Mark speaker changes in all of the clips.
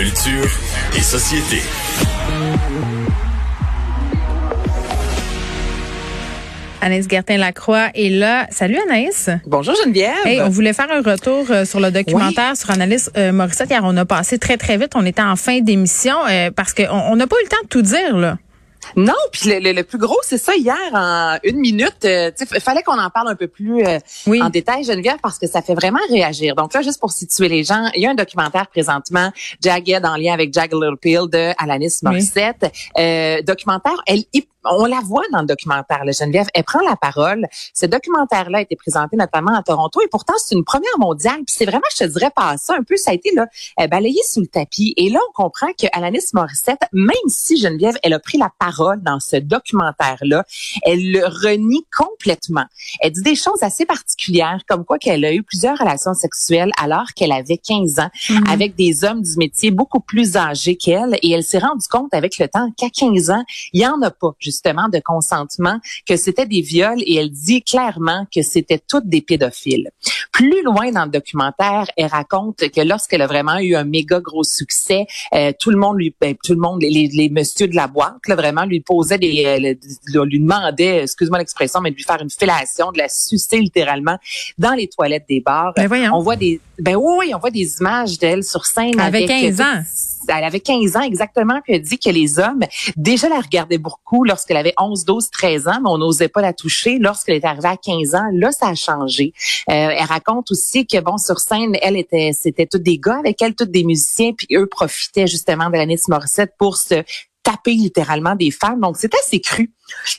Speaker 1: Culture et société.
Speaker 2: Anaïs Gertin-Lacroix est là. Salut Anaïs.
Speaker 3: Bonjour Geneviève.
Speaker 2: Hey, on voulait faire un retour euh, sur le documentaire sur Annalise euh, Morissette car on a passé très très vite. On était en fin d'émission euh, parce qu'on n'a pas eu le temps de tout dire là.
Speaker 3: Non, puis le, le, plus gros, c'est ça hier en une minute. Il fallait qu'on en parle un peu plus en détail, Geneviève, parce que ça fait vraiment réagir. Donc là, juste pour situer les gens, il y a un documentaire présentement, Jagged en lien avec Jagged Little Pill de Alanis Morissette. documentaire, elle on la voit dans le documentaire, la Geneviève. Elle prend la parole. Ce documentaire-là a été présenté notamment à Toronto et pourtant c'est une première mondiale. Puis c'est vraiment, je te dirais, pas ça un peu. Ça a été là euh, balayé sous le tapis. Et là, on comprend que Alanis Morissette, même si Geneviève, elle a pris la parole dans ce documentaire-là, elle le renie complètement. Elle dit des choses assez particulières, comme quoi qu'elle a eu plusieurs relations sexuelles alors qu'elle avait 15 ans mhm. avec des hommes du métier beaucoup plus âgés qu'elle. Et elle s'est rendue compte avec le temps qu'à 15 ans, il y en a pas justement de consentement, que c'était des viols et elle dit clairement que c'était toutes des pédophiles. Plus loin dans le documentaire, elle raconte que lorsqu'elle a vraiment eu un méga gros succès, euh, tout le monde lui, ben, tout le monde, les, les messieurs de la boîte, là, vraiment lui posait des, euh, lui demandait, excuse-moi l'expression, mais de lui faire une fellation, de la sucer littéralement dans les toilettes des bars.
Speaker 2: Ben
Speaker 3: on voit des, ben oui, on voit des images d'elle sur scène
Speaker 2: avec, avec 15 ans
Speaker 3: elle avait 15 ans exactement, puis elle dit que les hommes déjà la regardaient beaucoup lorsqu'elle avait 11, 12, 13 ans, mais on n'osait pas la toucher. Lorsqu'elle est arrivée à 15 ans, là, ça a changé. Euh, elle raconte aussi que, bon, sur scène, elle était, c'était tous des gars avec elle, tous des musiciens, puis eux profitaient justement de l'Anis Morissette pour se taper littéralement des femmes. Donc, c'est assez cru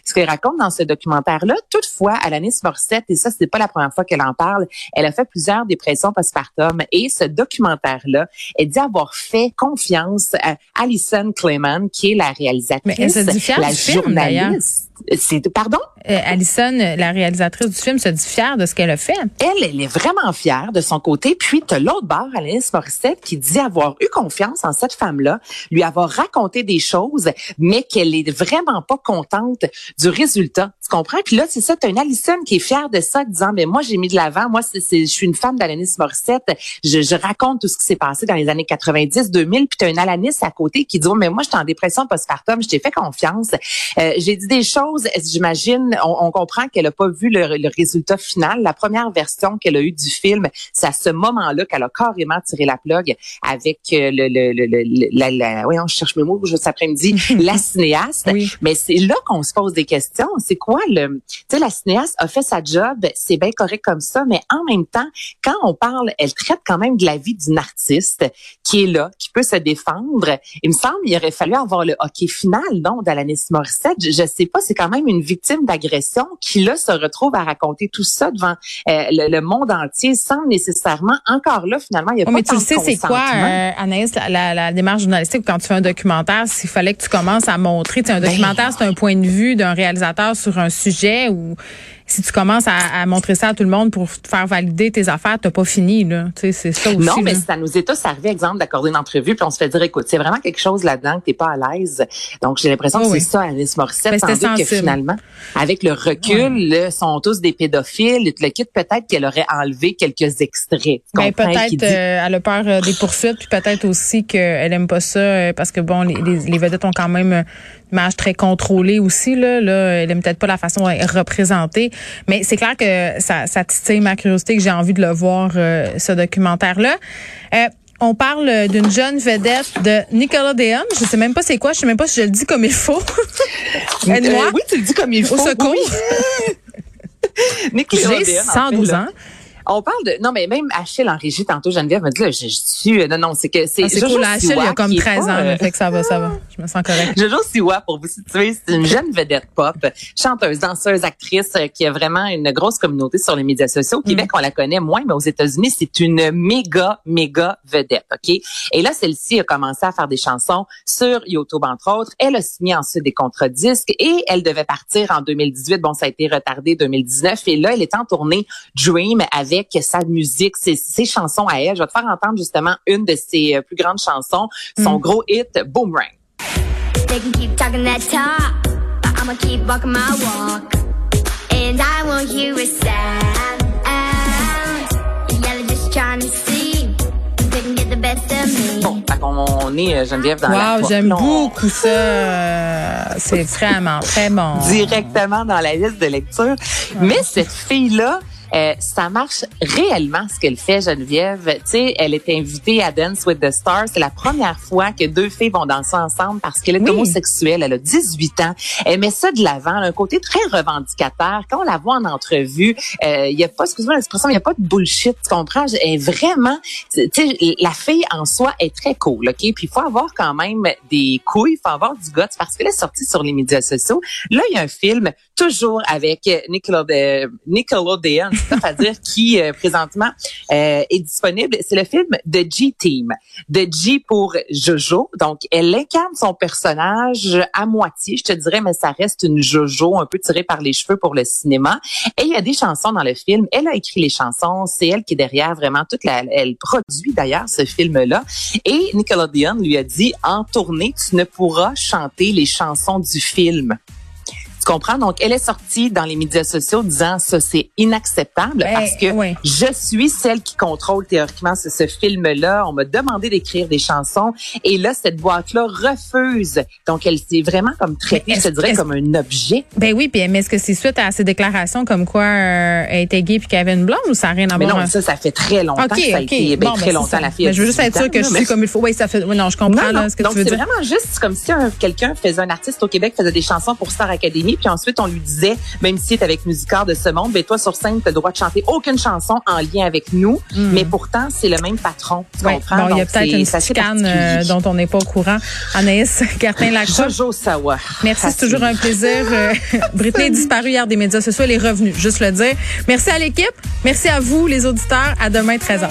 Speaker 3: ce qu'elle raconte dans ce documentaire-là. Toutefois, Alanis Morissette, et ça, c'est pas la première fois qu'elle en parle, elle a fait plusieurs dépressions postpartum et ce documentaire-là, elle dit avoir fait confiance à Alison Clayman, qui est la réalisatrice,
Speaker 2: Mais elle se
Speaker 3: la
Speaker 2: du journaliste.
Speaker 3: C'est pardon?
Speaker 2: Euh, Alison, la réalisatrice du film, se dit fière de ce qu'elle a fait.
Speaker 3: Elle, elle est vraiment fière de son côté. Puis tu l'autre barre, Alanis Morissette, qui dit avoir eu confiance en cette femme-là, lui avoir raconté des choses, mais qu'elle est vraiment pas contente du résultat. Comprends? Puis là, c'est ça, tu as une Alison qui est fière de ça, disant, mais moi, j'ai mis de l'avant. Moi, c'est, je suis une femme d'Alanis Morissette. Je, je, raconte tout ce qui s'est passé dans les années 90, 2000. Puis tu as une Alanis à côté qui dit, oh, mais moi, j'étais en dépression postpartum. Je t'ai fait confiance. Euh, j'ai dit des choses, j'imagine, on, comprend qu'elle a pas vu le, résultat final. La première version qu'elle a eue du film, c'est à ce moment-là qu'elle a carrément tiré la plug avec euh, le, le, le, la, la, oui, on cherche mes mots juste après-midi, la cinéaste. Mais c'est là qu'on se pose des questions. C'est quoi le, tu sais, la cinéaste a fait sa job, c'est bien correct comme ça, mais en même temps, quand on parle, elle traite quand même de la vie d'une artiste qui est là, qui peut se défendre. Il me semble, il aurait fallu avoir le hockey final, non, d'Alanis Morissette. Je, je sais pas, c'est quand même une victime d'agression qui là se retrouve à raconter tout ça devant euh, le, monde entier sans nécessairement, encore là, finalement, il y a pas
Speaker 2: mais tu sais, c'est quoi, euh, Anaïs, la, la, démarche journalistique quand tu fais un documentaire, s'il fallait que tu commences à montrer, un ben, documentaire, c'est un point de vue d'un réalisateur sur un sujet où si tu commences à, montrer ça à tout le monde pour faire valider tes affaires, t'as pas fini là. Tu sais, c'est ça aussi.
Speaker 3: Non, mais ça nous est tous arrivé, exemple, d'accorder une entrevue, puis on se fait dire, écoute, c'est vraiment quelque chose là-dedans que t'es pas à l'aise. Donc j'ai l'impression que c'est ça, Alice Morissette, ben, tandis que finalement, avec le recul, là, sont tous des pédophiles. Le kit peut-être qu'elle aurait enlevé quelques extraits.
Speaker 2: Ben, peut-être euh, elle a peur euh, des poursuites, puis peut-être aussi qu'elle aime pas ça euh, parce que bon, les, les, vedettes ont quand même une image très contrôlée aussi là. Là, elle aime peut-être pas la façon représentée. Mais c'est clair que ça, ça titille ma curiosité, que j'ai envie de le voir, euh, ce documentaire-là. Euh, on parle d'une jeune vedette de Nickelodeon. Je sais même pas c'est quoi. Je sais même pas si je le dis comme il faut.
Speaker 3: Aide-moi. Euh, oui, tu le dis comme il faut.
Speaker 2: Au secours.
Speaker 3: Nickelodeon.
Speaker 2: J'ai 112 ans.
Speaker 3: On parle de non mais même Achille en régie tantôt Geneviève me dit là je, suis non non c'est que c'est
Speaker 2: ah, cool Achille il y a comme 13 ans euh, fait que ça va ça va. Je me sens correct.
Speaker 3: Jojo Siwa pour vous situer c'est une jeune vedette pop chanteuse danseuse actrice euh, qui a vraiment une grosse communauté sur les médias sociaux. Au Québec mm. on la connaît moins mais aux États-Unis c'est une méga méga vedette OK? Et là celle-ci a commencé à faire des chansons sur YouTube entre autres. Elle a signé ensuite des contrats disques et elle devait partir en 2018 bon ça a été retardé 2019 et là elle est en tournée Dream avec avec sa musique, ses, ses, chansons à elle. Je vais te faire entendre justement une de ses euh, plus grandes chansons, son mm. gros hit Boomerang. They can keep talking that talk, but I'ma keep walking my walk. And I won't hear a sound. Yeah, just trying to see if they can get the best of me. Bon, on ton nez, Geneviève, dans la
Speaker 2: Wow, j'aime beaucoup ça. C'est vraiment très bon.
Speaker 3: Directement dans la liste de lecture. Mais cette fille-là, euh, ça marche réellement ce qu'elle fait, Geneviève. Tu sais, elle est invitée à Dance with the Stars. C'est la première fois que deux filles vont danser ensemble parce qu'elle est homosexuelle. Elle a 18 ans. Elle met ça de l'avant, un côté très revendicateur. Quand on la voit en entrevue, euh, il y a pas, excuse-moi l'expression, il y a pas de bullshit. Tu comprends? Elle est vraiment, tu sais, la fille en soi est très cool, ok? Puis il faut avoir quand même des couilles, il faut avoir du guts parce qu'elle est sortie sur les médias sociaux. Là, il y a un film toujours avec Nickelodeon, Nickelodeon c'est-à-dire qui euh, présentement euh, est disponible. C'est le film de G-Team, de G pour Jojo. Donc, elle incarne son personnage à moitié, je te dirais, mais ça reste une Jojo un peu tirée par les cheveux pour le cinéma. Et il y a des chansons dans le film. Elle a écrit les chansons. C'est elle qui est derrière vraiment toute la. Elle produit d'ailleurs ce film-là. Et Nickelodeon lui a dit en tournée, tu ne pourras chanter les chansons du film. Tu comprends? Donc, elle est sortie dans les médias sociaux disant ça, c'est inacceptable ben, parce que je suis celle qui contrôle théoriquement ce, ce film-là. On m'a demandé d'écrire des chansons et là, cette boîte-là refuse. Donc, elle s'est vraiment comme traitée, je dirais, comme un objet.
Speaker 2: Ben oui, puis mais est-ce que c'est suite à ces déclarations comme quoi euh, elle était gay puis qu'elle avait une blonde ou ça n'a rien à
Speaker 3: voir? Mais non, ça, ça fait très longtemps que ça a été, ben, très ben, longtemps la fille.
Speaker 2: Je veux juste être sûre que je suis comme il faut. Oui, ça fait, oui, non, je comprends là, ce que
Speaker 3: donc,
Speaker 2: tu veux
Speaker 3: dire. c'est vraiment juste comme si quelqu'un faisait un artiste au Québec faisait des chansons pour Star Academy puis ensuite on lui disait, même si tu avec Musicard de ce monde, ben toi sur scène, tu as le droit de chanter aucune chanson en lien avec nous, hmm. mais pourtant c'est le même patron. Tu comprends?
Speaker 2: Bon, il y a peut-être une chicane euh, dont on n'est pas au courant. Anaïs Cartin-Lacroix.
Speaker 3: Jojo Sawa.
Speaker 2: Merci, c'est toujours un plaisir. Euh, Britney est disparue hier des médias sociaux, elle est revenue, juste le dire. Merci à l'équipe, merci à vous les auditeurs. À demain 13h.